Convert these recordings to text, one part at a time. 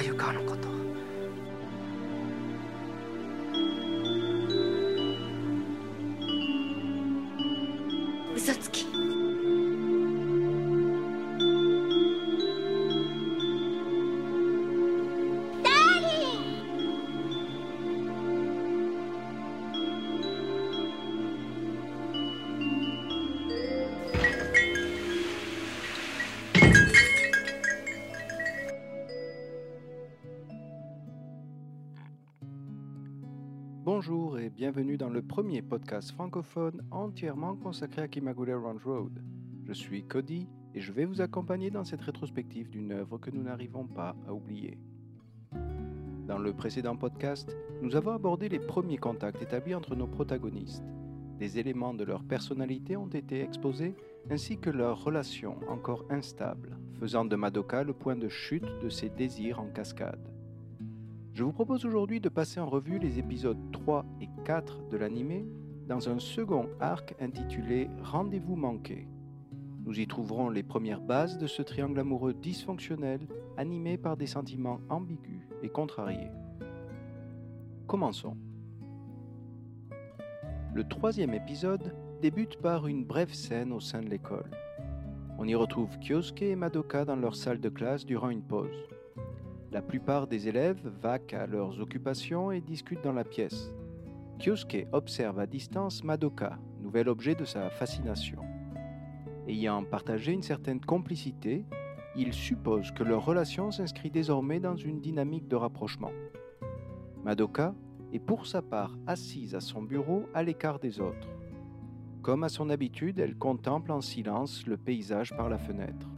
鮎川のこと。Premier podcast francophone entièrement consacré à Kimagure Ranch Road. Je suis Cody et je vais vous accompagner dans cette rétrospective d'une œuvre que nous n'arrivons pas à oublier. Dans le précédent podcast, nous avons abordé les premiers contacts établis entre nos protagonistes. Des éléments de leur personnalité ont été exposés ainsi que leurs relations encore instables, faisant de Madoka le point de chute de ses désirs en cascade. Je vous propose aujourd'hui de passer en revue les épisodes 3 et 4 de l'anime dans un second arc intitulé Rendez-vous manqué. Nous y trouverons les premières bases de ce triangle amoureux dysfonctionnel animé par des sentiments ambigus et contrariés. Commençons. Le troisième épisode débute par une brève scène au sein de l'école. On y retrouve Kyosuke et Madoka dans leur salle de classe durant une pause. La plupart des élèves vaquent à leurs occupations et discutent dans la pièce. Kyosuke observe à distance Madoka, nouvel objet de sa fascination. Ayant partagé une certaine complicité, il suppose que leur relation s'inscrit désormais dans une dynamique de rapprochement. Madoka est pour sa part assise à son bureau à l'écart des autres. Comme à son habitude, elle contemple en silence le paysage par la fenêtre.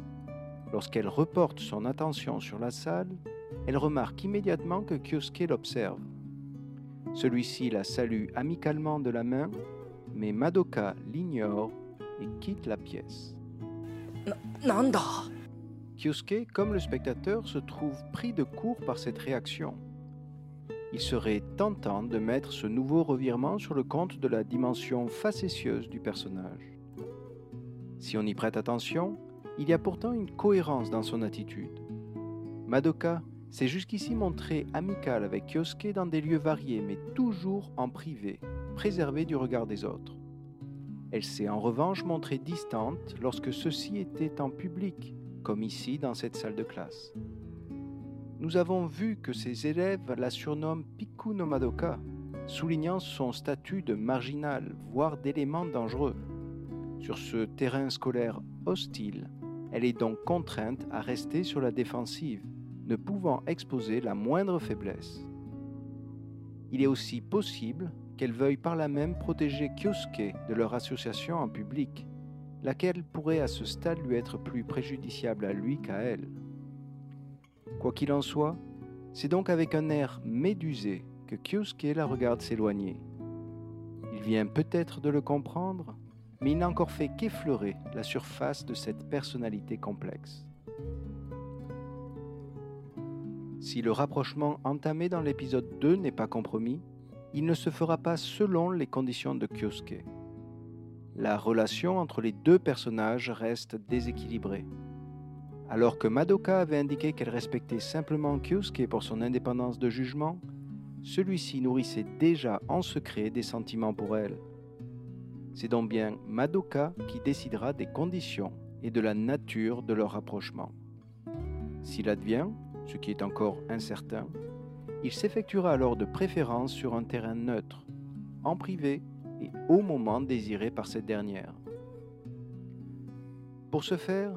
Lorsqu'elle reporte son attention sur la salle, elle remarque immédiatement que Kyosuke l'observe. Celui-ci la salue amicalement de la main, mais Madoka l'ignore et quitte la pièce. Nanda Kyosuke, comme le spectateur, se trouve pris de court par cette réaction. Il serait tentant de mettre ce nouveau revirement sur le compte de la dimension facétieuse du personnage. Si on y prête attention, il y a pourtant une cohérence dans son attitude. Madoka s'est jusqu'ici montrée amicale avec Kyosuke dans des lieux variés, mais toujours en privé, préservée du regard des autres. Elle s'est en revanche montrée distante lorsque ceux-ci étaient en public, comme ici dans cette salle de classe. Nous avons vu que ses élèves la surnomment Piku no Madoka, soulignant son statut de marginal, voire d'élément dangereux. Sur ce terrain scolaire hostile, elle est donc contrainte à rester sur la défensive, ne pouvant exposer la moindre faiblesse. Il est aussi possible qu'elle veuille par là même protéger Kyosuke de leur association en public, laquelle pourrait à ce stade lui être plus préjudiciable à lui qu'à elle. Quoi qu'il en soit, c'est donc avec un air médusé que Kyosuke la regarde s'éloigner. Il vient peut-être de le comprendre, mais il n'a encore fait qu'effleurer la surface de cette personnalité complexe. Si le rapprochement entamé dans l'épisode 2 n'est pas compromis, il ne se fera pas selon les conditions de Kyosuke. La relation entre les deux personnages reste déséquilibrée. Alors que Madoka avait indiqué qu'elle respectait simplement Kyosuke pour son indépendance de jugement, celui-ci nourrissait déjà en secret des sentiments pour elle. C'est donc bien Madoka qui décidera des conditions et de la nature de leur rapprochement. S'il advient, ce qui est encore incertain, il s'effectuera alors de préférence sur un terrain neutre, en privé et au moment désiré par cette dernière. Pour ce faire,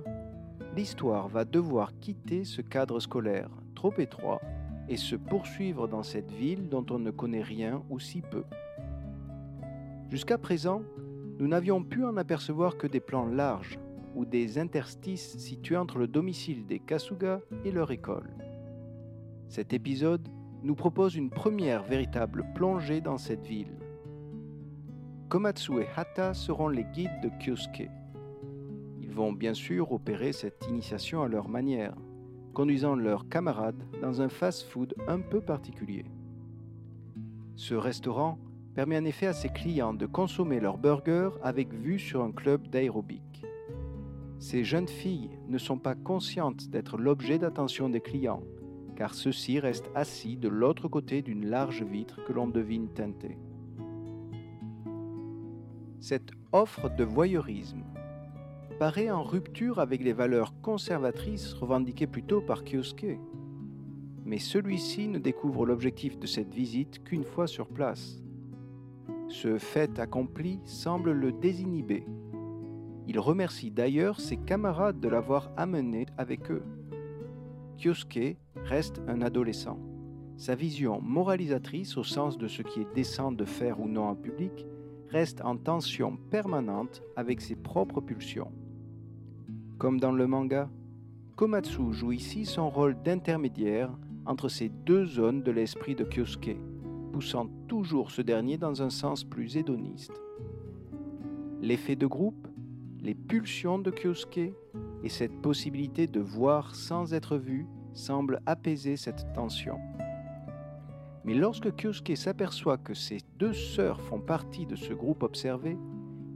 l'histoire va devoir quitter ce cadre scolaire trop étroit et se poursuivre dans cette ville dont on ne connaît rien ou si peu. Jusqu'à présent, nous n'avions pu en apercevoir que des plans larges ou des interstices situés entre le domicile des Kasuga et leur école. Cet épisode nous propose une première véritable plongée dans cette ville. Komatsu et Hata seront les guides de Kyosuke. Ils vont bien sûr opérer cette initiation à leur manière, conduisant leurs camarades dans un fast-food un peu particulier. Ce restaurant permet en effet à ses clients de consommer leur burger avec vue sur un club d'aérobic. Ces jeunes filles ne sont pas conscientes d'être l'objet d'attention des clients, car ceux-ci restent assis de l'autre côté d'une large vitre que l'on devine teintée. Cette offre de voyeurisme paraît en rupture avec les valeurs conservatrices revendiquées plus tôt par Kyosuke. Mais celui-ci ne découvre l'objectif de cette visite qu'une fois sur place. Ce fait accompli semble le désinhiber. Il remercie d'ailleurs ses camarades de l'avoir amené avec eux. Kyosuke reste un adolescent. Sa vision moralisatrice au sens de ce qui est décent de faire ou non en public reste en tension permanente avec ses propres pulsions. Comme dans le manga, Komatsu joue ici son rôle d'intermédiaire entre ces deux zones de l'esprit de Kyosuke, poussant toujours ce dernier dans un sens plus hédoniste. L'effet de groupe, les pulsions de Kyosuke et cette possibilité de voir sans être vu semblent apaiser cette tension. Mais lorsque Kyosuke s'aperçoit que ses deux sœurs font partie de ce groupe observé,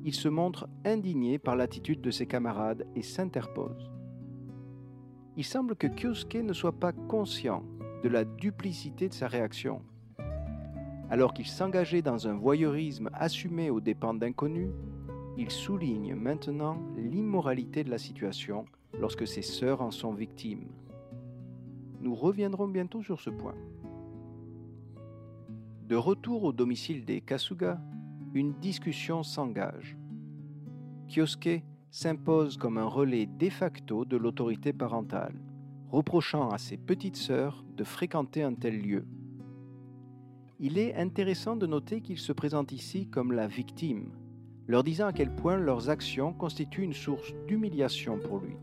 il se montre indigné par l'attitude de ses camarades et s'interpose. Il semble que Kyosuke ne soit pas conscient de la duplicité de sa réaction. Alors qu'il s'engageait dans un voyeurisme assumé aux dépens d'inconnus, il souligne maintenant l'immoralité de la situation lorsque ses sœurs en sont victimes. Nous reviendrons bientôt sur ce point. De retour au domicile des Kasuga, une discussion s'engage. Kyosuke s'impose comme un relais de facto de l'autorité parentale, reprochant à ses petites sœurs de fréquenter un tel lieu. Il est intéressant de noter qu'il se présente ici comme la victime, leur disant à quel point leurs actions constituent une source d'humiliation pour lui.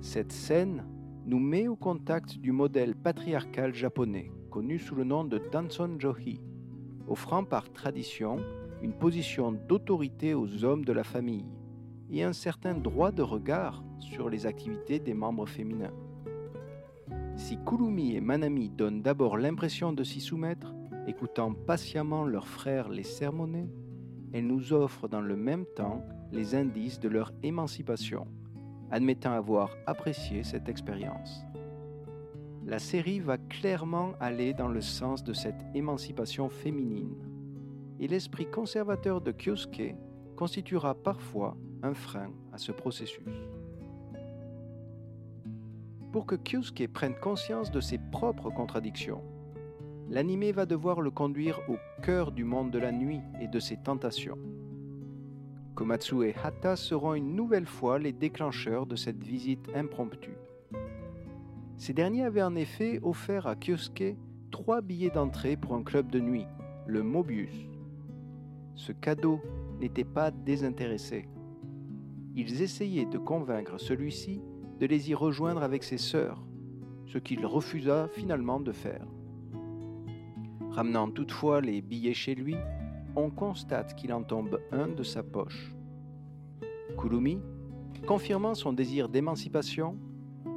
Cette scène nous met au contact du modèle patriarcal japonais, connu sous le nom de Danson Johi, offrant par tradition une position d'autorité aux hommes de la famille et un certain droit de regard sur les activités des membres féminins. Si Kurumi et Manami donnent d'abord l'impression de s'y soumettre, écoutant patiemment leurs frères les sermonner, elles nous offrent dans le même temps les indices de leur émancipation, admettant avoir apprécié cette expérience la série va clairement aller dans le sens de cette émancipation féminine, et l'esprit conservateur de Kyosuke constituera parfois un frein à ce processus. Pour que Kyosuke prenne conscience de ses propres contradictions, l'anime va devoir le conduire au cœur du monde de la nuit et de ses tentations. Komatsu et Hata seront une nouvelle fois les déclencheurs de cette visite impromptue. Ces derniers avaient en effet offert à Kyosuke trois billets d'entrée pour un club de nuit, le Mobius. Ce cadeau n'était pas désintéressé. Ils essayaient de convaincre celui-ci de les y rejoindre avec ses sœurs, ce qu'il refusa finalement de faire. Ramenant toutefois les billets chez lui, on constate qu'il en tombe un de sa poche. Kurumi, confirmant son désir d'émancipation,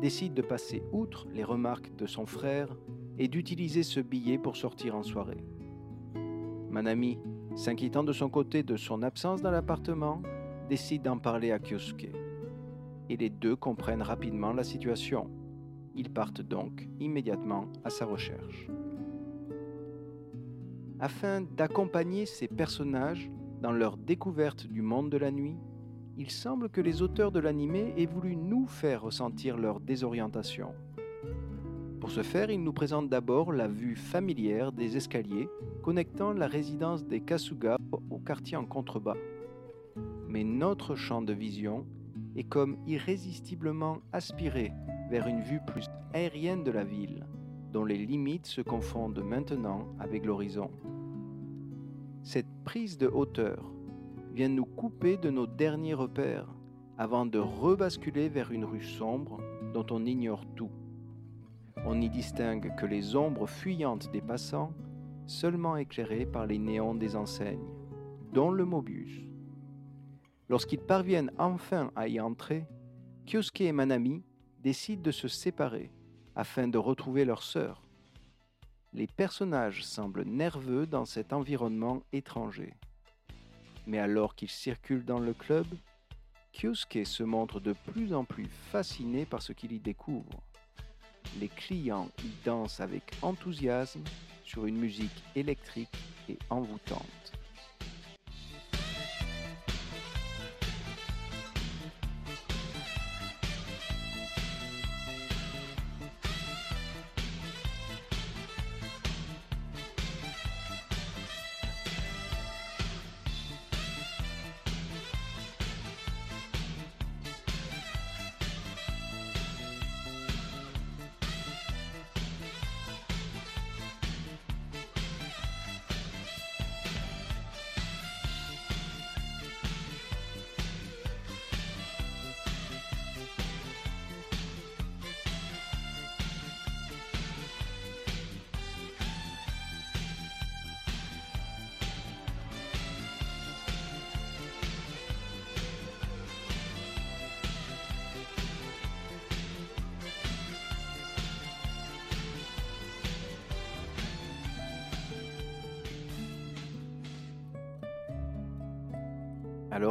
décide de passer outre les remarques de son frère et d'utiliser ce billet pour sortir en soirée. Manami, s'inquiétant de son côté de son absence dans l'appartement, décide d'en parler à Kyosuke. Et les deux comprennent rapidement la situation. Ils partent donc immédiatement à sa recherche. Afin d'accompagner ces personnages dans leur découverte du monde de la nuit, il semble que les auteurs de l'animé aient voulu nous faire ressentir leur désorientation. Pour ce faire, ils nous présentent d'abord la vue familière des escaliers connectant la résidence des Kasuga au quartier en contrebas. Mais notre champ de vision est comme irrésistiblement aspiré vers une vue plus aérienne de la ville, dont les limites se confondent maintenant avec l'horizon. Cette prise de hauteur vient nous couper de nos derniers repères avant de rebasculer vers une rue sombre dont on ignore tout. On n'y distingue que les ombres fuyantes des passants, seulement éclairées par les néons des enseignes, dont le Mobius. Lorsqu'ils parviennent enfin à y entrer, Kyosuke et Manami décident de se séparer afin de retrouver leur sœur. Les personnages semblent nerveux dans cet environnement étranger. Mais alors qu'il circule dans le club, Kyosuke se montre de plus en plus fasciné par ce qu'il y découvre. les clients y dansent avec enthousiasme sur une musique électrique et envoûtante.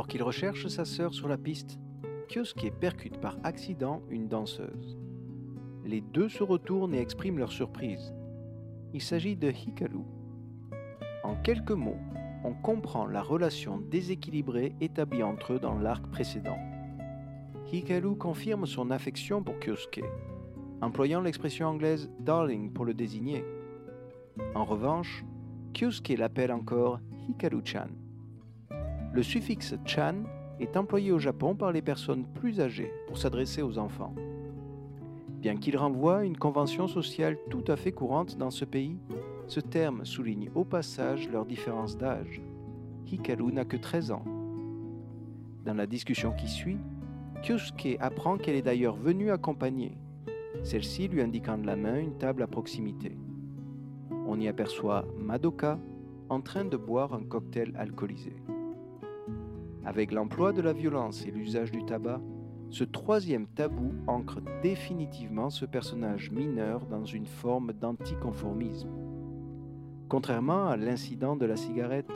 Qu'il recherche sa sœur sur la piste, Kyosuke percute par accident une danseuse. Les deux se retournent et expriment leur surprise. Il s'agit de Hikaru. En quelques mots, on comprend la relation déséquilibrée établie entre eux dans l'arc précédent. Hikaru confirme son affection pour Kyosuke, employant l'expression anglaise darling pour le désigner. En revanche, Kyosuke l'appelle encore Hikaru-chan. Le suffixe chan est employé au Japon par les personnes plus âgées pour s'adresser aux enfants. Bien qu'il renvoie à une convention sociale tout à fait courante dans ce pays, ce terme souligne au passage leur différence d'âge. Hikaru n'a que 13 ans. Dans la discussion qui suit, Kyosuke apprend qu'elle est d'ailleurs venue accompagner, celle-ci lui indiquant de la main une table à proximité. On y aperçoit Madoka en train de boire un cocktail alcoolisé. Avec l'emploi de la violence et l'usage du tabac, ce troisième tabou ancre définitivement ce personnage mineur dans une forme d'anticonformisme. Contrairement à l'incident de la cigarette,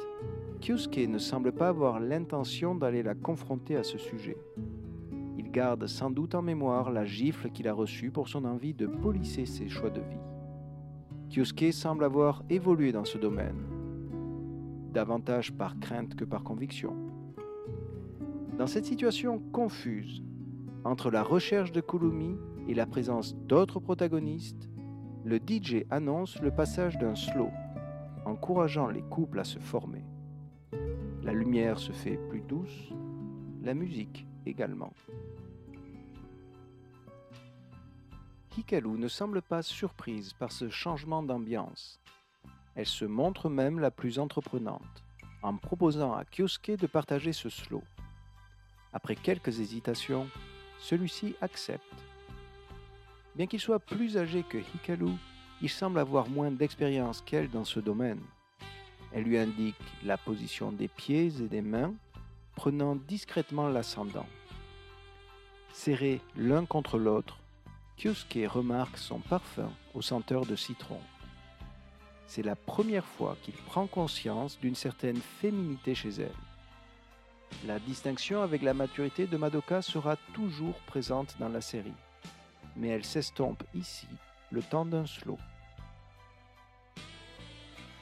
Kyosuke ne semble pas avoir l'intention d'aller la confronter à ce sujet. Il garde sans doute en mémoire la gifle qu'il a reçue pour son envie de polisser ses choix de vie. Kyosuke semble avoir évolué dans ce domaine, davantage par crainte que par conviction. Dans cette situation confuse, entre la recherche de Kulumi et la présence d'autres protagonistes, le DJ annonce le passage d'un slow, encourageant les couples à se former. La lumière se fait plus douce, la musique également. Hikaru ne semble pas surprise par ce changement d'ambiance. Elle se montre même la plus entreprenante, en proposant à Kyosuke de partager ce slow. Après quelques hésitations, celui-ci accepte. Bien qu'il soit plus âgé que Hikaru, il semble avoir moins d'expérience qu'elle dans ce domaine. Elle lui indique la position des pieds et des mains, prenant discrètement l'ascendant. Serrés l'un contre l'autre, Kyosuke remarque son parfum aux senteurs de citron. C'est la première fois qu'il prend conscience d'une certaine féminité chez elle. La distinction avec la maturité de Madoka sera toujours présente dans la série, mais elle s'estompe ici le temps d'un slow.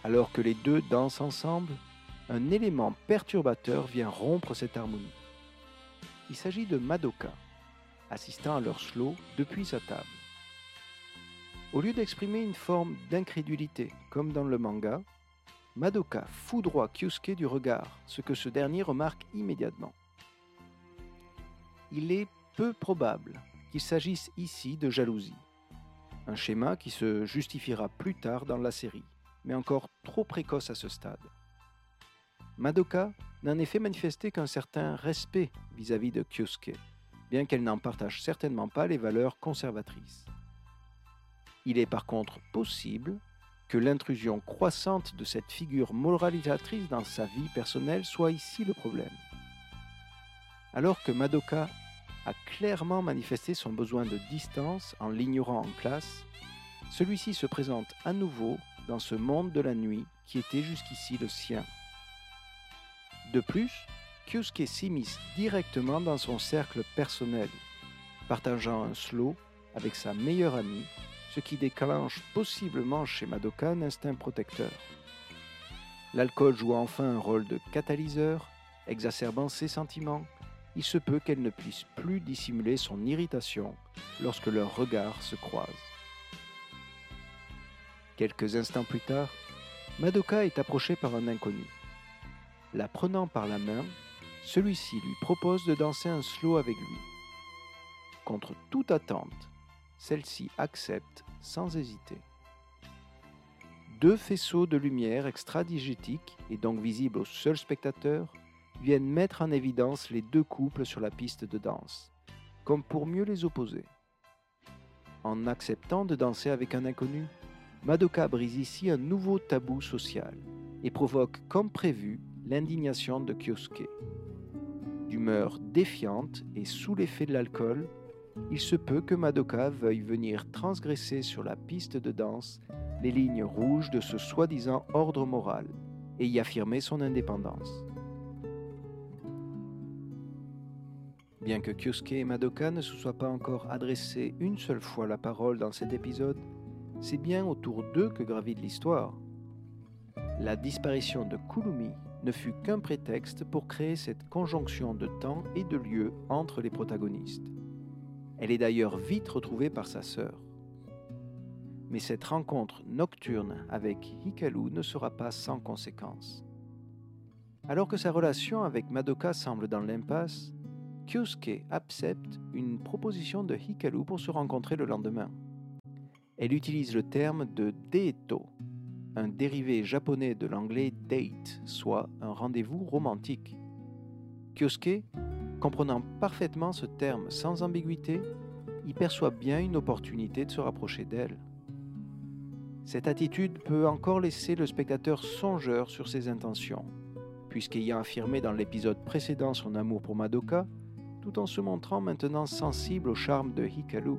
Alors que les deux dansent ensemble, un élément perturbateur vient rompre cette harmonie. Il s'agit de Madoka, assistant à leur slow depuis sa table. Au lieu d'exprimer une forme d'incrédulité, comme dans le manga, Madoka foudroie Kyusuke du regard, ce que ce dernier remarque immédiatement. Il est peu probable qu'il s'agisse ici de jalousie, un schéma qui se justifiera plus tard dans la série, mais encore trop précoce à ce stade. Madoka n'a en effet manifesté qu'un certain respect vis-à-vis de Kyusuke, bien qu'elle n'en partage certainement pas les valeurs conservatrices. Il est par contre possible que l'intrusion croissante de cette figure moralisatrice dans sa vie personnelle soit ici le problème. Alors que Madoka a clairement manifesté son besoin de distance en l'ignorant en classe, celui-ci se présente à nouveau dans ce monde de la nuit qui était jusqu'ici le sien. De plus, Kyusuke s'immisce directement dans son cercle personnel, partageant un slow avec sa meilleure amie ce qui déclenche possiblement chez Madoka un instinct protecteur. L'alcool joue enfin un rôle de catalyseur, exacerbant ses sentiments. Il se peut qu'elle ne puisse plus dissimuler son irritation lorsque leurs regards se croisent. Quelques instants plus tard, Madoka est approchée par un inconnu. La prenant par la main, celui-ci lui propose de danser un slow avec lui. Contre toute attente, celle-ci accepte sans hésiter. Deux faisceaux de lumière extradigétiques et donc visibles au seul spectateur viennent mettre en évidence les deux couples sur la piste de danse, comme pour mieux les opposer. En acceptant de danser avec un inconnu, Madoka brise ici un nouveau tabou social et provoque comme prévu l'indignation de Kyosuke. D'humeur défiante et sous l'effet de l'alcool, il se peut que Madoka veuille venir transgresser sur la piste de danse les lignes rouges de ce soi-disant ordre moral et y affirmer son indépendance. Bien que Kyosuke et Madoka ne se soient pas encore adressés une seule fois la parole dans cet épisode, c'est bien autour d'eux que gravite l'histoire. La disparition de Kulumi ne fut qu'un prétexte pour créer cette conjonction de temps et de lieu entre les protagonistes. Elle est d'ailleurs vite retrouvée par sa sœur. Mais cette rencontre nocturne avec Hikaru ne sera pas sans conséquences. Alors que sa relation avec Madoka semble dans l'impasse, Kyosuke accepte une proposition de Hikaru pour se rencontrer le lendemain elle utilise le terme de deto, un dérivé japonais de l'anglais date, soit un rendez-vous romantique. Kyosuke, comprenant parfaitement ce terme sans ambiguïté, y perçoit bien une opportunité de se rapprocher d'elle. Cette attitude peut encore laisser le spectateur songeur sur ses intentions, puisqu'ayant affirmé dans l'épisode précédent son amour pour Madoka, tout en se montrant maintenant sensible au charme de Hikaru.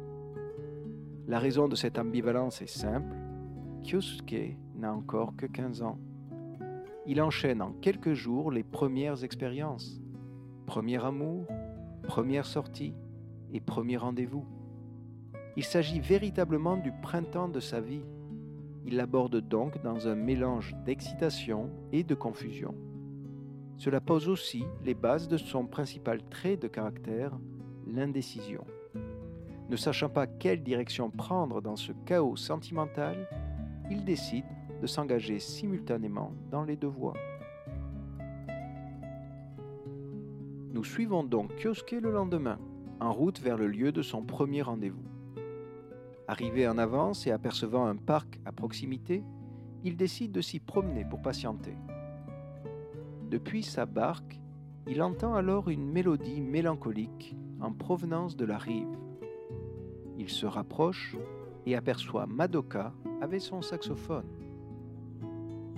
La raison de cette ambivalence est simple. Kyosuke n'a encore que 15 ans. Il enchaîne en quelques jours les premières expériences. Premier amour, première sortie et premier rendez-vous. Il s'agit véritablement du printemps de sa vie. Il l'aborde donc dans un mélange d'excitation et de confusion. Cela pose aussi les bases de son principal trait de caractère, l'indécision. Ne sachant pas quelle direction prendre dans ce chaos sentimental, il décide de s'engager simultanément dans les deux voies. Nous suivons donc Kyosuke le lendemain, en route vers le lieu de son premier rendez-vous. Arrivé en avance et apercevant un parc à proximité, il décide de s'y promener pour patienter. Depuis sa barque, il entend alors une mélodie mélancolique en provenance de la rive. Il se rapproche et aperçoit Madoka avec son saxophone.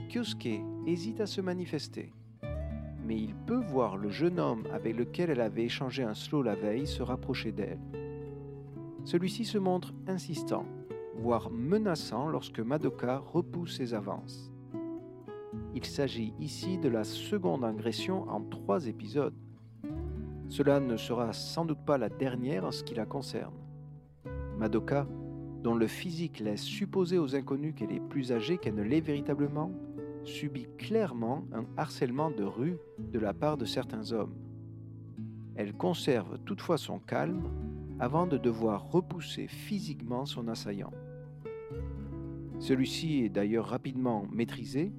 Kyosuke hésite à se manifester, mais il peut voir le jeune homme avec lequel elle avait échangé un slow la veille se rapprocher d'elle. Celui-ci se montre insistant, voire menaçant lorsque Madoka repousse ses avances. Il s'agit ici de la seconde agression en trois épisodes. Cela ne sera sans doute pas la dernière en ce qui la concerne. Madoka, dont le physique laisse supposer aux inconnus qu'elle est plus âgée qu'elle ne l'est véritablement, subit clairement un harcèlement de rue de la part de certains hommes. Elle conserve toutefois son calme avant de devoir repousser physiquement son assaillant. Celui-ci est d'ailleurs rapidement maîtrisé.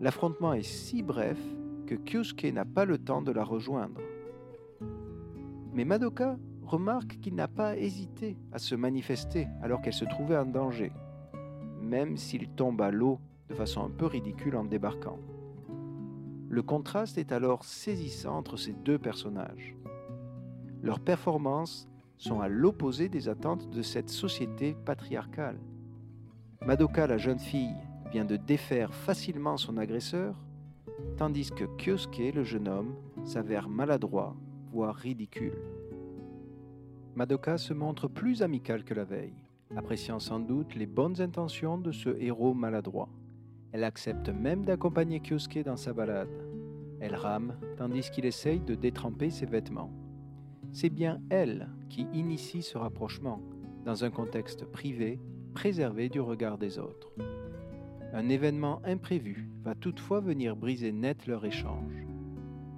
L'affrontement est si bref que Kyosuke n'a pas le temps de la rejoindre. Mais Madoka remarque qu'il n'a pas hésité à se manifester alors qu'elle se trouvait en danger, même s'il tombe à l'eau de façon un peu ridicule en débarquant. Le contraste est alors saisissant entre ces deux personnages. Leurs performances sont à l'opposé des attentes de cette société patriarcale. Madoka, la jeune fille, vient de défaire facilement son agresseur, tandis que Kyosuke, le jeune homme, s'avère maladroit, voire ridicule. Madoka se montre plus amicale que la veille, appréciant sans doute les bonnes intentions de ce héros maladroit. Elle accepte même d'accompagner Kyosuke dans sa balade. Elle rame tandis qu'il essaye de détremper ses vêtements. C'est bien elle qui initie ce rapprochement, dans un contexte privé, préservé du regard des autres. Un événement imprévu va toutefois venir briser net leur échange.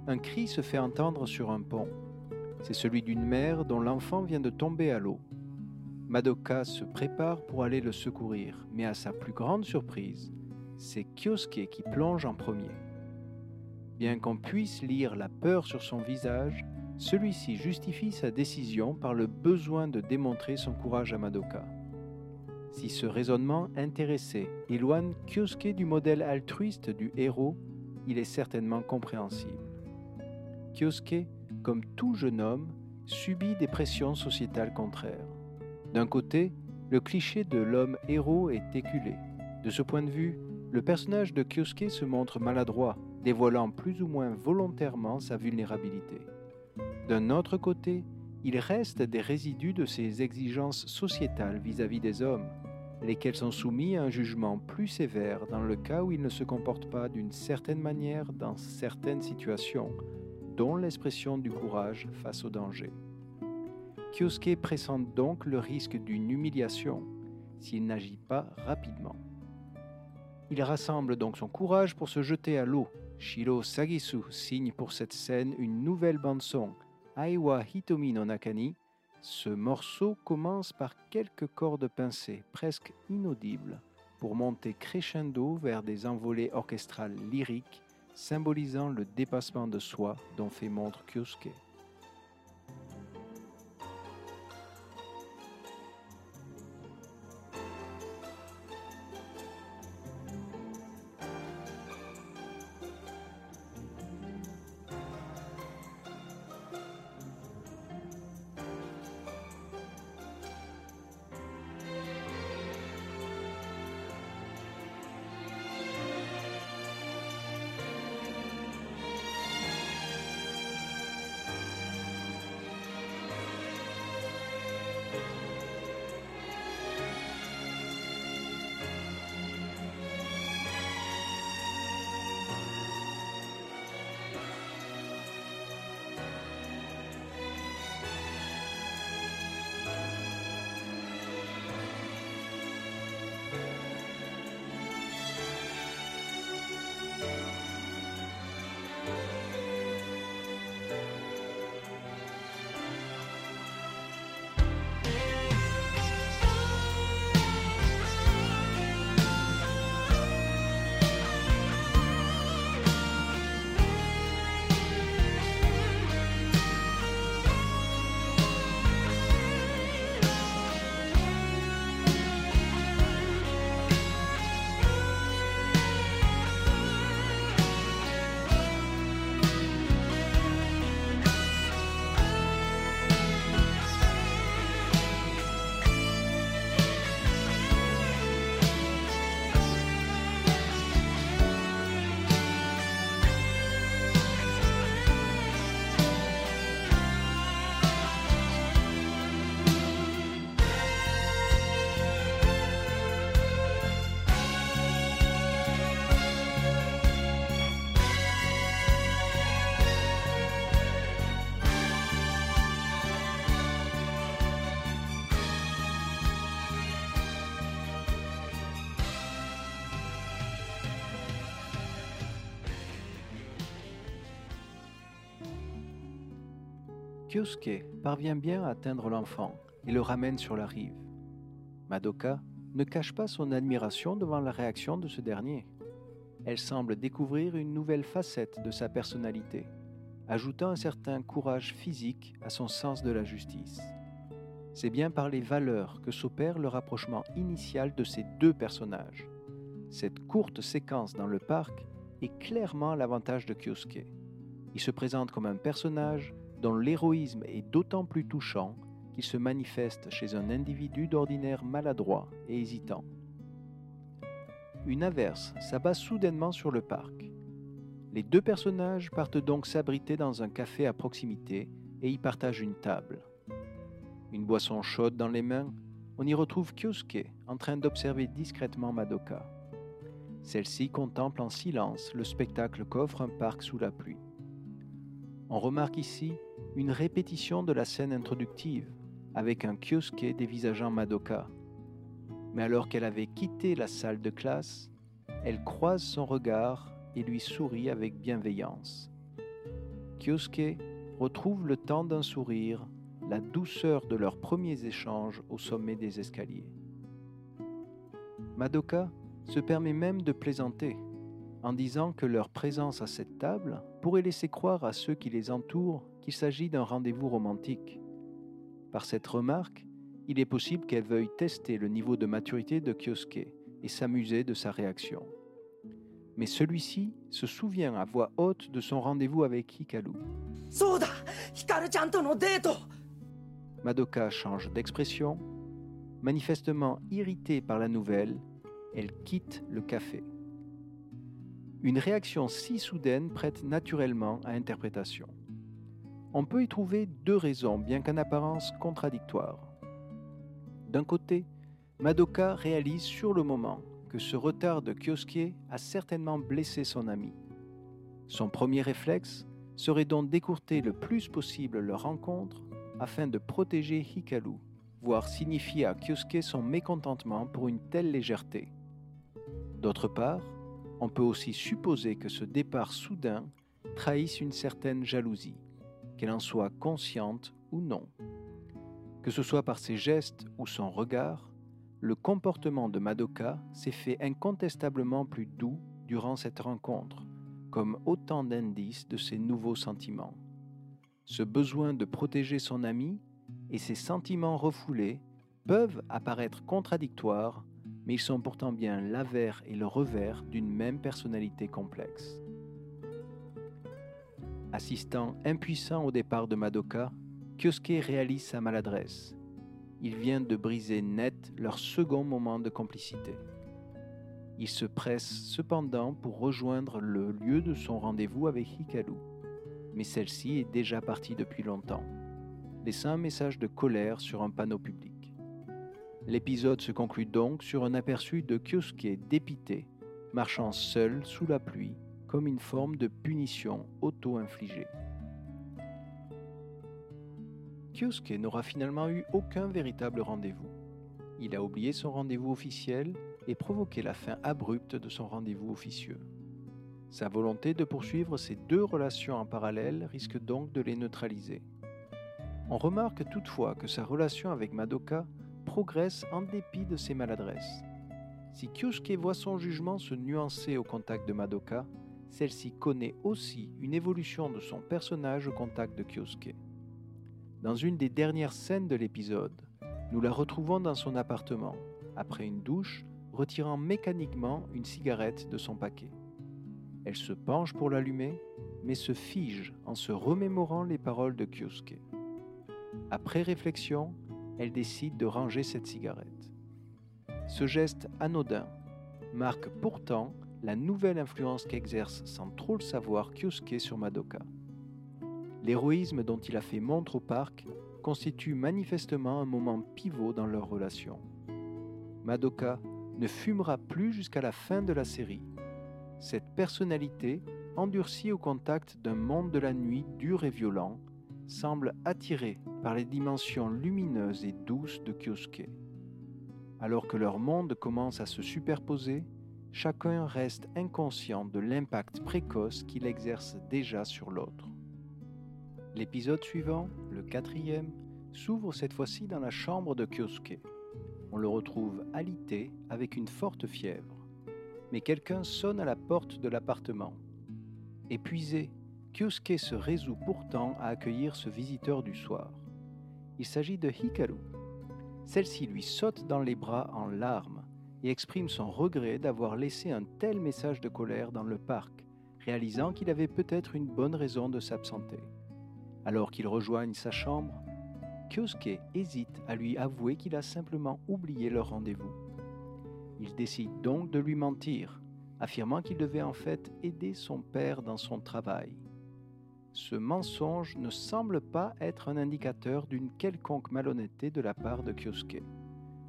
Un cri se fait entendre sur un pont. C'est celui d'une mère dont l'enfant vient de tomber à l'eau. Madoka se prépare pour aller le secourir, mais à sa plus grande surprise, c'est Kyosuke qui plonge en premier. Bien qu'on puisse lire la peur sur son visage, celui-ci justifie sa décision par le besoin de démontrer son courage à Madoka. Si ce raisonnement intéressé éloigne Kyosuke du modèle altruiste du héros, il est certainement compréhensible. Kyosuke, comme tout jeune homme, subit des pressions sociétales contraires. D'un côté, le cliché de l'homme héros est éculé. De ce point de vue, le personnage de Kyosuke se montre maladroit, dévoilant plus ou moins volontairement sa vulnérabilité. D'un autre côté, il reste des résidus de ses exigences sociétales vis-à-vis des hommes, lesquels sont soumis à un jugement plus sévère dans le cas où ils ne se comportent pas d'une certaine manière dans certaines situations, dont l'expression du courage face au danger. Kyosuke pressent donc le risque d'une humiliation s'il n'agit pas rapidement. Il rassemble donc son courage pour se jeter à l'eau. Shiro Sagisu signe pour cette scène une nouvelle bande-son, Aiwa Hitomi no Nakani. Ce morceau commence par quelques cordes pincées, presque inaudibles, pour monter crescendo vers des envolées orchestrales lyriques symbolisant le dépassement de soi dont fait montre Kyosuke. Kyosuke parvient bien à atteindre l'enfant et le ramène sur la rive. Madoka ne cache pas son admiration devant la réaction de ce dernier. Elle semble découvrir une nouvelle facette de sa personnalité, ajoutant un certain courage physique à son sens de la justice. C'est bien par les valeurs que s'opère le rapprochement initial de ces deux personnages. Cette courte séquence dans le parc est clairement l'avantage de Kyosuke. Il se présente comme un personnage dont l'héroïsme est d'autant plus touchant qu'il se manifeste chez un individu d'ordinaire maladroit et hésitant. Une averse s'abat soudainement sur le parc. Les deux personnages partent donc s'abriter dans un café à proximité et y partagent une table. Une boisson chaude dans les mains, on y retrouve Kyosuke en train d'observer discrètement Madoka. Celle-ci contemple en silence le spectacle qu'offre un parc sous la pluie. On remarque ici une répétition de la scène introductive, avec un Kyosuke dévisageant Madoka. Mais alors qu'elle avait quitté la salle de classe, elle croise son regard et lui sourit avec bienveillance. Kyosuke retrouve le temps d'un sourire, la douceur de leurs premiers échanges au sommet des escaliers. Madoka se permet même de plaisanter en disant que leur présence à cette table pourrait laisser croire à ceux qui les entourent qu'il s'agit d'un rendez-vous romantique. Par cette remarque, il est possible qu'elle veuille tester le niveau de maturité de Kyosuke et s'amuser de sa réaction. Mais celui-ci se souvient à voix haute de son rendez-vous avec Hikaru. Madoka change d'expression. Manifestement irritée par la nouvelle, elle quitte le café. Une réaction si soudaine prête naturellement à interprétation. On peut y trouver deux raisons, bien qu'en apparence contradictoires. D'un côté, Madoka réalise sur le moment que ce retard de Kyosuke a certainement blessé son ami. Son premier réflexe serait donc d'écourter le plus possible leur rencontre afin de protéger Hikaru, voire signifier à Kyosuke son mécontentement pour une telle légèreté. D'autre part, on peut aussi supposer que ce départ soudain trahisse une certaine jalousie, qu'elle en soit consciente ou non. Que ce soit par ses gestes ou son regard, le comportement de Madoka s'est fait incontestablement plus doux durant cette rencontre, comme autant d'indices de ses nouveaux sentiments. Ce besoin de protéger son ami et ses sentiments refoulés peuvent apparaître contradictoires mais ils sont pourtant bien l'avers et le revers d'une même personnalité complexe. Assistant impuissant au départ de Madoka, Kyosuke réalise sa maladresse. Il vient de briser net leur second moment de complicité. Il se presse cependant pour rejoindre le lieu de son rendez-vous avec Hikaru, mais celle-ci est déjà partie depuis longtemps, laissant un message de colère sur un panneau public. L'épisode se conclut donc sur un aperçu de Kyosuke dépité, marchant seul sous la pluie, comme une forme de punition auto-infligée. Kyosuke n'aura finalement eu aucun véritable rendez-vous. Il a oublié son rendez-vous officiel et provoqué la fin abrupte de son rendez-vous officieux. Sa volonté de poursuivre ces deux relations en parallèle risque donc de les neutraliser. On remarque toutefois que sa relation avec Madoka progresse en dépit de ses maladresses. Si Kyosuke voit son jugement se nuancer au contact de Madoka, celle-ci connaît aussi une évolution de son personnage au contact de Kyosuke. Dans une des dernières scènes de l'épisode, nous la retrouvons dans son appartement, après une douche, retirant mécaniquement une cigarette de son paquet. Elle se penche pour l'allumer, mais se fige en se remémorant les paroles de Kyosuke. Après réflexion, elle décide de ranger cette cigarette. Ce geste anodin marque pourtant la nouvelle influence qu'exerce sans trop le savoir Kyosuke sur Madoka. L'héroïsme dont il a fait montre au parc constitue manifestement un moment pivot dans leur relation. Madoka ne fumera plus jusqu'à la fin de la série. Cette personnalité, endurcie au contact d'un monde de la nuit dur et violent, semble attiré par les dimensions lumineuses et douces de Kyosuke. Alors que leur monde commence à se superposer, chacun reste inconscient de l'impact précoce qu'il exerce déjà sur l'autre. L'épisode suivant, le quatrième, s'ouvre cette fois-ci dans la chambre de Kyosuke. On le retrouve alité avec une forte fièvre. Mais quelqu'un sonne à la porte de l'appartement. Épuisé Kyosuke se résout pourtant à accueillir ce visiteur du soir. Il s'agit de Hikaru. Celle-ci lui saute dans les bras en larmes et exprime son regret d'avoir laissé un tel message de colère dans le parc, réalisant qu'il avait peut-être une bonne raison de s'absenter. Alors qu'il rejoigne sa chambre, Kyosuke hésite à lui avouer qu'il a simplement oublié leur rendez-vous. Il décide donc de lui mentir, affirmant qu'il devait en fait aider son père dans son travail ce mensonge ne semble pas être un indicateur d'une quelconque malhonnêteté de la part de Kyosuke.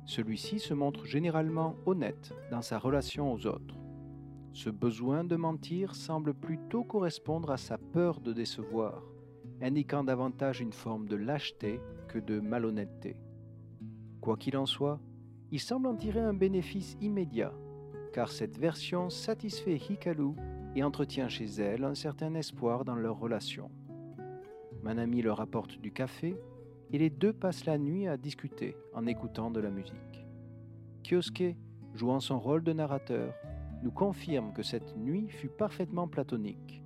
Celui-ci se montre généralement honnête dans sa relation aux autres. Ce besoin de mentir semble plutôt correspondre à sa peur de décevoir, indiquant davantage une forme de lâcheté que de malhonnêteté. Quoi qu'il en soit, Il semble en tirer un bénéfice immédiat, car cette version satisfait Hikaru et entretient chez elle un certain espoir dans leur relation. Manami leur apporte du café et les deux passent la nuit à discuter en écoutant de la musique. Kyosuke, jouant son rôle de narrateur, nous confirme que cette nuit fut parfaitement platonique.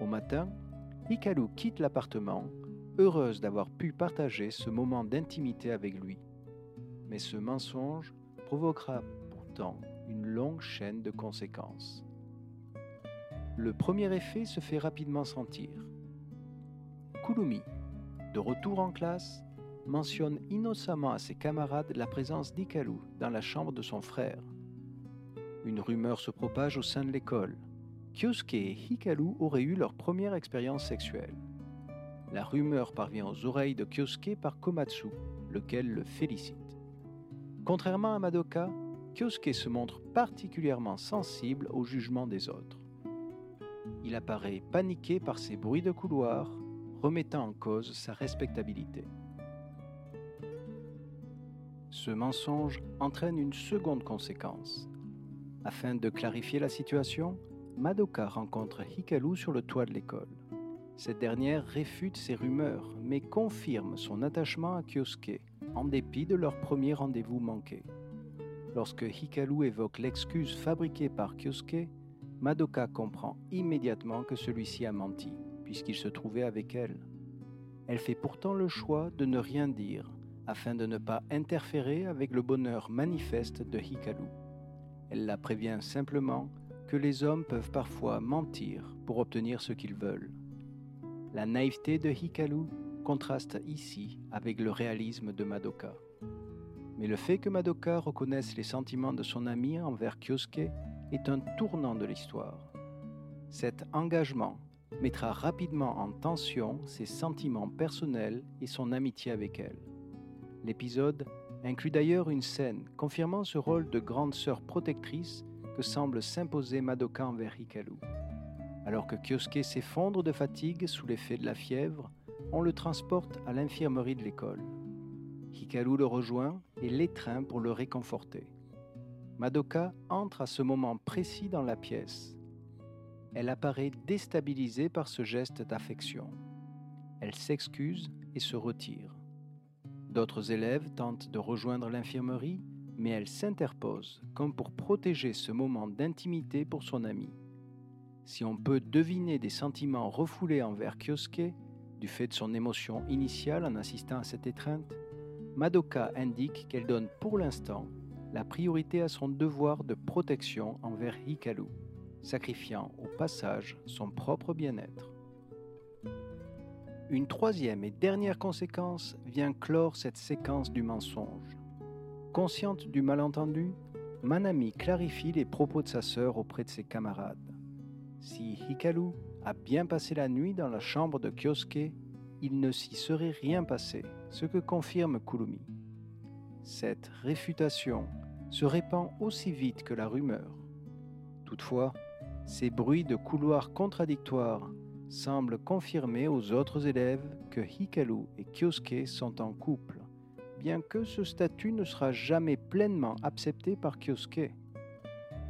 Au matin, Hikaru quitte l'appartement, heureuse d'avoir pu partager ce moment d'intimité avec lui. Mais ce mensonge provoquera pourtant une longue chaîne de conséquences. Le premier effet se fait rapidement sentir. Kurumi, de retour en classe, mentionne innocemment à ses camarades la présence d'Ikaru dans la chambre de son frère. Une rumeur se propage au sein de l'école. Kyosuke et Hikaru auraient eu leur première expérience sexuelle. La rumeur parvient aux oreilles de Kyosuke par Komatsu, lequel le félicite. Contrairement à Madoka, Kyosuke se montre particulièrement sensible au jugement des autres. Il apparaît paniqué par ces bruits de couloir, remettant en cause sa respectabilité. Ce mensonge entraîne une seconde conséquence. Afin de clarifier la situation, Madoka rencontre Hikaru sur le toit de l'école. Cette dernière réfute ces rumeurs, mais confirme son attachement à Kyosuke, en dépit de leur premier rendez-vous manqué. Lorsque Hikaru évoque l'excuse fabriquée par Kyosuke, Madoka comprend immédiatement que celui-ci a menti, puisqu'il se trouvait avec elle. Elle fait pourtant le choix de ne rien dire, afin de ne pas interférer avec le bonheur manifeste de Hikaru. Elle la prévient simplement que les hommes peuvent parfois mentir pour obtenir ce qu'ils veulent. La naïveté de Hikaru contraste ici avec le réalisme de Madoka. Mais le fait que Madoka reconnaisse les sentiments de son ami envers Kyosuke est un tournant de l'histoire. Cet engagement mettra rapidement en tension ses sentiments personnels et son amitié avec elle. L'épisode inclut d'ailleurs une scène confirmant ce rôle de grande sœur protectrice que semble s'imposer Madoka envers Hikaru. Alors que Kyosuke s'effondre de fatigue sous l'effet de la fièvre, on le transporte à l'infirmerie de l'école. Hikaru le rejoint et l'étreint pour le réconforter. Madoka entre à ce moment précis dans la pièce. Elle apparaît déstabilisée par ce geste d'affection. Elle s'excuse et se retire. D'autres élèves tentent de rejoindre l'infirmerie, mais elle s'interpose comme pour protéger ce moment d'intimité pour son amie. Si on peut deviner des sentiments refoulés envers Kyosuke, du fait de son émotion initiale en assistant à cette étreinte, Madoka indique qu'elle donne pour l'instant la priorité à son devoir de protection envers Hikaru, sacrifiant au passage son propre bien-être. Une troisième et dernière conséquence vient clore cette séquence du mensonge. Consciente du malentendu, Manami clarifie les propos de sa sœur auprès de ses camarades. Si Hikaru a bien passé la nuit dans la chambre de Kyosuke, il ne s'y serait rien passé, ce que confirme Kurumi. Cette réfutation se répand aussi vite que la rumeur. Toutefois, ces bruits de couloirs contradictoires semblent confirmer aux autres élèves que Hikaru et Kyosuke sont en couple, bien que ce statut ne sera jamais pleinement accepté par Kyosuke.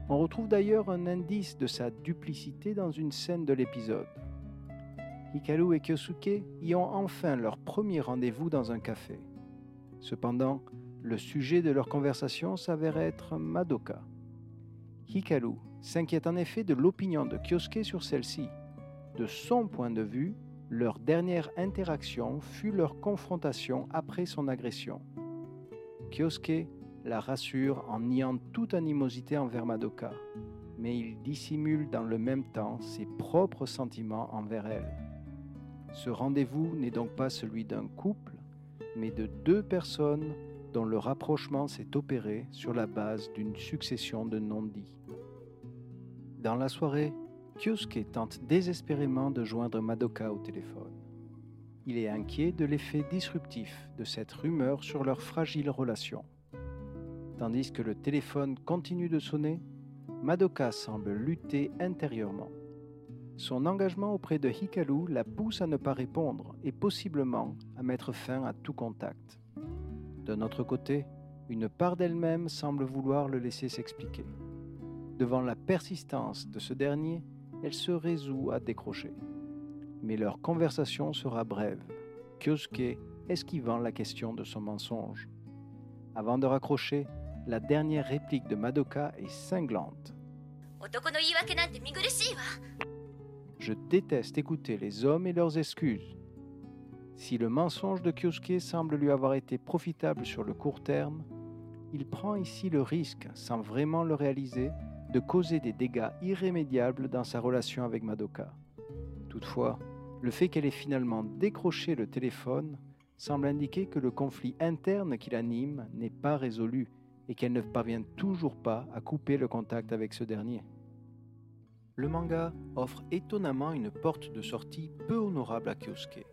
On retrouve d'ailleurs un indice de sa duplicité dans une scène de l'épisode. Hikaru et Kyosuke y ont enfin leur premier rendez-vous dans un café. Cependant, le sujet de leur conversation s'avère être Madoka. Hikaru s'inquiète en effet de l'opinion de Kyosuke sur celle-ci. De son point de vue, leur dernière interaction fut leur confrontation après son agression. Kyosuke la rassure en niant toute animosité envers Madoka, mais il dissimule dans le même temps ses propres sentiments envers elle. Ce rendez-vous n'est donc pas celui d'un couple, mais de deux personnes dont le rapprochement s'est opéré sur la base d'une succession de non-dits. Dans la soirée, Kyosuke tente désespérément de joindre Madoka au téléphone. Il est inquiet de l'effet disruptif de cette rumeur sur leur fragile relation. Tandis que le téléphone continue de sonner, Madoka semble lutter intérieurement. Son engagement auprès de Hikaru la pousse à ne pas répondre et possiblement à mettre fin à tout contact. D'un autre côté, une part d'elle-même semble vouloir le laisser s'expliquer. Devant la persistance de ce dernier, elle se résout à décrocher. Mais leur conversation sera brève, Kyosuke esquivant la question de son mensonge. Avant de raccrocher, la dernière réplique de Madoka est cinglante. Je déteste écouter les hommes et leurs excuses. Si le mensonge de Kyosuke semble lui avoir été profitable sur le court terme, il prend ici le risque, sans vraiment le réaliser, de causer des dégâts irrémédiables dans sa relation avec Madoka. Toutefois, le fait qu'elle ait finalement décroché le téléphone semble indiquer que le conflit interne qui l'anime n'est pas résolu et qu'elle ne parvient toujours pas à couper le contact avec ce dernier. Le manga offre étonnamment une porte de sortie peu honorable à Kyosuke.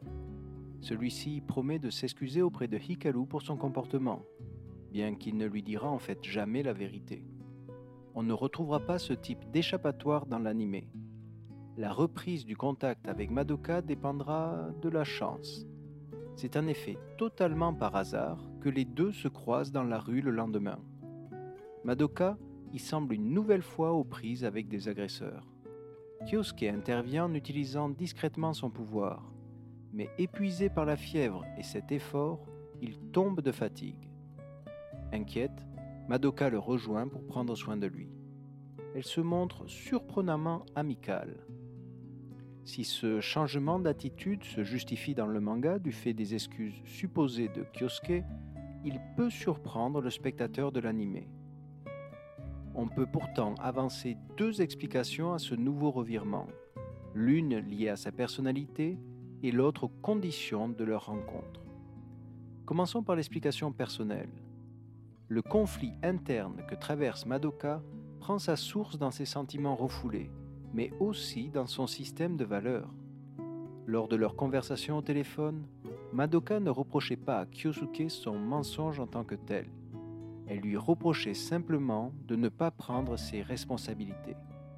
Celui-ci promet de s'excuser auprès de Hikaru pour son comportement, bien qu'il ne lui dira en fait jamais la vérité. On ne retrouvera pas ce type d'échappatoire dans l'anime. La reprise du contact avec Madoka dépendra de la chance. C'est en effet totalement par hasard que les deux se croisent dans la rue le lendemain. Madoka y semble une nouvelle fois aux prises avec des agresseurs. Kyosuke intervient en utilisant discrètement son pouvoir, mais épuisé par la fièvre et cet effort, il tombe de fatigue. Inquiète, Madoka le rejoint pour prendre soin de lui. Elle se montre surprenamment amicale. Si ce changement d'attitude se justifie dans le manga du fait des excuses supposées de Kyosuke, il peut surprendre le spectateur de l'anime. On peut pourtant avancer deux explications à ce nouveau revirement, l'une liée à sa personnalité et l'autre aux conditions de leur rencontre. Commençons par l'explication personnelle. Le conflit interne que traverse Madoka prend sa source dans ses sentiments refoulés, mais aussi dans son système de valeurs. Lors de leur conversation au téléphone, Madoka ne reprochait pas à Kyosuke son mensonge en tant que tel. Elle lui reprochait simplement de ne pas prendre ses responsabilités,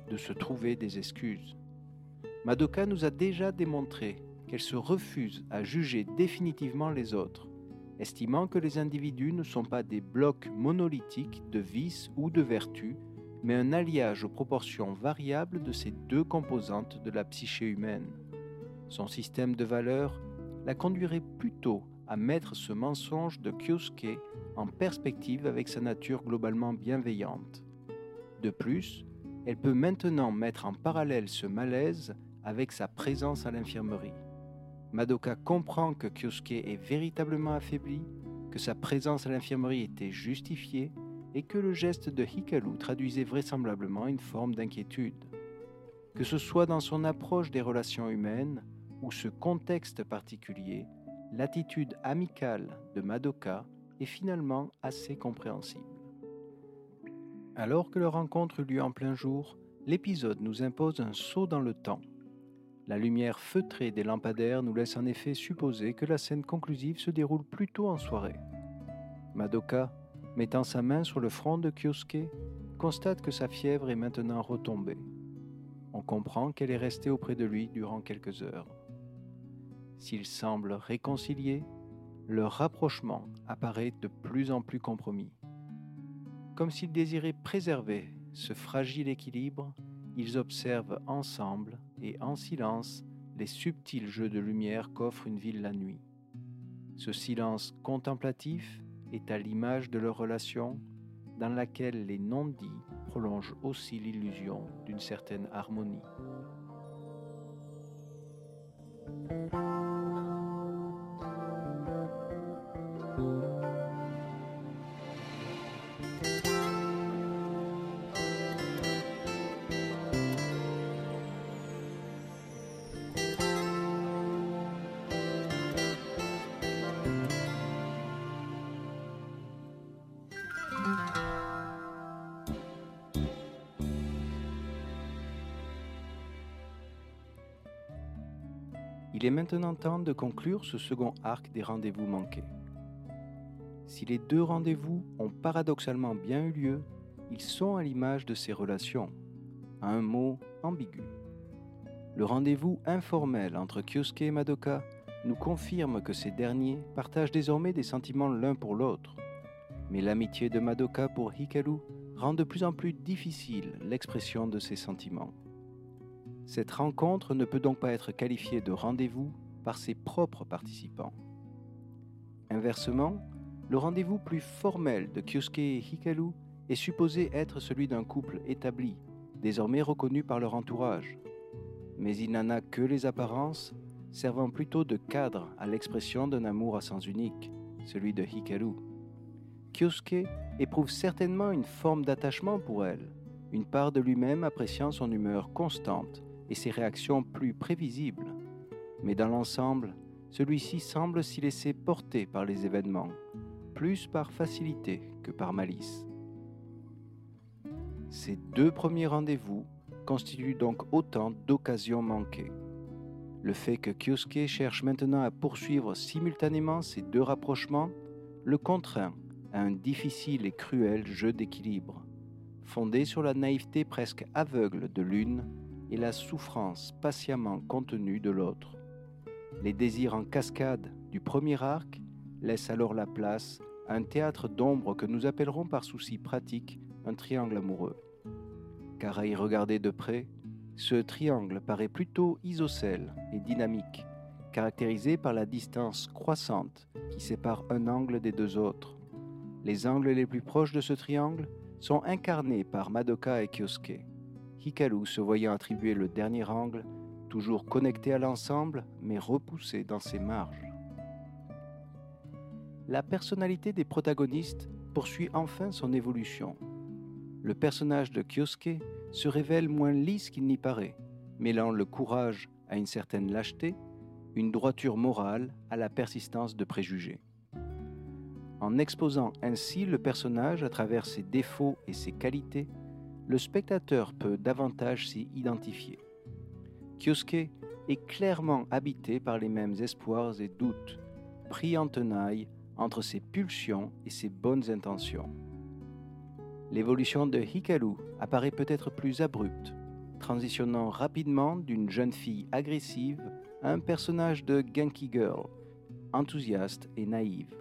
de se trouver des excuses. Madoka nous a déjà démontré qu'elle se refuse à juger définitivement les autres, estimant que les individus ne sont pas des blocs monolithiques de vices ou de vertus, mais un alliage aux proportions variables de ces deux composantes de la psyché humaine. Son système de valeurs la conduirait plutôt à mettre ce mensonge de Kyosuke en perspective avec sa nature globalement bienveillante. De plus, elle peut maintenant mettre en parallèle ce malaise avec sa présence à l'infirmerie. Madoka comprend que Kyosuke est véritablement affaibli, que sa présence à l'infirmerie était justifiée et que le geste de Hikaru traduisait vraisemblablement une forme d'inquiétude. Que ce soit dans son approche des relations humaines ou ce contexte particulier, l'attitude amicale de Madoka est finalement assez compréhensible. Alors que leur rencontre eut lieu en plein jour, l'épisode nous impose un saut dans le temps. La lumière feutrée des lampadaires nous laisse en effet supposer que la scène conclusive se déroule plutôt en soirée. Madoka, mettant sa main sur le front de Kyosuke, constate que sa fièvre est maintenant retombée. On comprend qu'elle est restée auprès de lui durant quelques heures. S'ils semblent réconciliés, leur rapprochement apparaît de plus en plus compromis. Comme s'ils désiraient préserver ce fragile équilibre, ils observent ensemble et en silence les subtils jeux de lumière qu'offre une ville la nuit. Ce silence contemplatif est à l'image de leur relation dans laquelle les non-dits prolongent aussi l'illusion d'une certaine harmonie. Il est maintenant temps de conclure ce second arc des rendez-vous manqués. Si les deux rendez-vous ont paradoxalement bien eu lieu, ils sont à l'image de ces relations, à un mot ambigu. Le rendez-vous informel entre Kyosuke et Madoka nous confirme que ces derniers partagent désormais des sentiments l'un pour l'autre. Mais l'amitié de Madoka pour Hikaru rend de plus en plus difficile l'expression de ses sentiments. Cette rencontre ne peut donc pas être qualifiée de rendez-vous par ses propres participants. Inversement, le rendez-vous plus formel de Kyosuke et Hikaru est supposé être celui d'un couple établi, désormais reconnu par leur entourage. Mais il n'en a que les apparences, servant plutôt de cadre à l'expression d'un amour à sens unique, celui de Hikaru. Kyosuke éprouve certainement une forme d'attachement pour elle, une part de lui-même appréciant son humeur constante et ses réactions plus prévisibles. Mais dans l'ensemble, celui-ci semble s'y laisser porter par les événements, plus par facilité que par malice. Ces deux premiers rendez-vous constituent donc autant d'occasions manquées. Le fait que Kyosuke cherche maintenant à poursuivre simultanément ces deux rapprochements le contraint à un difficile et cruel jeu d'équilibre, fondé sur la naïveté presque aveugle de l'une et la souffrance patiemment contenue de l'autre. Les désirs en cascade du premier arc laissent alors la place à un théâtre d'ombre que nous appellerons par souci pratique un triangle amoureux. Car à y regarder de près, ce triangle paraît plutôt isocèle et dynamique, caractérisé par la distance croissante qui sépare un angle des deux autres. Les angles les plus proches de ce triangle sont incarnés par Madoka et Kyosuke. Hikaru se voyant attribuer le dernier angle, toujours connecté à l'ensemble, mais repoussé dans ses marges. La personnalité des protagonistes poursuit enfin son évolution. Le personnage de Kyosuke se révèle moins lisse qu'il n'y paraît, mêlant le courage à une certaine lâcheté, une droiture morale à la persistance de préjugés. En exposant ainsi le personnage à travers ses défauts et ses qualités, le spectateur peut davantage s'y identifier. Kyosuke est clairement habité par les mêmes espoirs et doutes, pris en tenaille entre ses pulsions et ses bonnes intentions. L'évolution de Hikaru apparaît peut-être plus abrupte, transitionnant rapidement d'une jeune fille agressive à un personnage de Genki Girl, enthousiaste et naïve,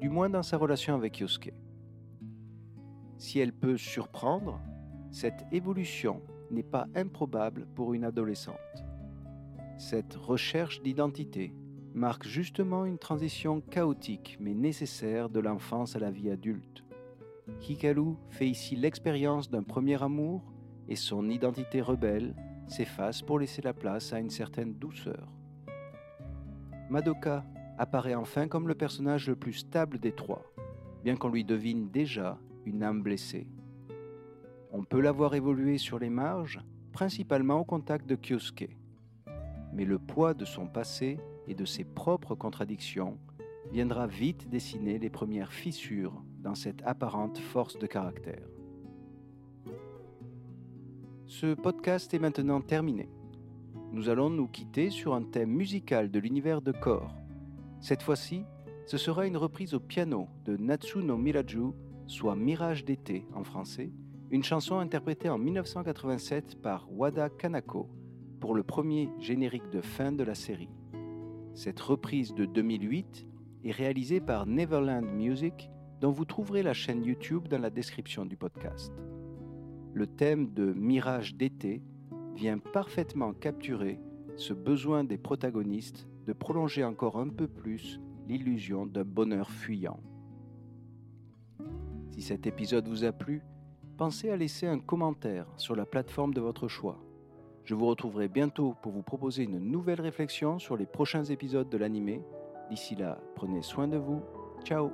du moins dans sa relation avec Yosuke. Si elle peut surprendre, cette évolution n'est pas improbable pour une adolescente. Cette recherche d'identité marque justement une transition chaotique mais nécessaire de l'enfance à la vie adulte. Hikaru fait ici l'expérience d'un premier amour et son identité rebelle s'efface pour laisser la place à une certaine douceur. Madoka apparaît enfin comme le personnage le plus stable des trois, bien qu'on lui devine déjà une âme blessée. On peut la voir évoluer sur les marges, principalement au contact de Kyosuke. Mais le poids de son passé et de ses propres contradictions viendra vite dessiner les premières fissures dans cette apparente force de caractère. Ce podcast est maintenant terminé. Nous allons nous quitter sur un thème musical de l'univers de Core. Cette fois-ci, ce sera une reprise au piano de Natsuno Miraju, soit Mirage d'été en français, une chanson interprétée en 1987 par Wada Kanako pour le premier générique de fin de la série. Cette reprise de 2008 est réalisée par Neverland Music, dont vous trouverez la chaîne YouTube dans la description du podcast. Le thème de Mirage d'été vient parfaitement capturer ce besoin des protagonistes de prolonger encore un peu plus l'illusion d'un bonheur fuyant. Si cet épisode vous a plu, pensez à laisser un commentaire sur la plateforme de votre choix. Je vous retrouverai bientôt pour vous proposer une nouvelle réflexion sur les prochains épisodes de l'animé. D'ici là, prenez soin de vous. Ciao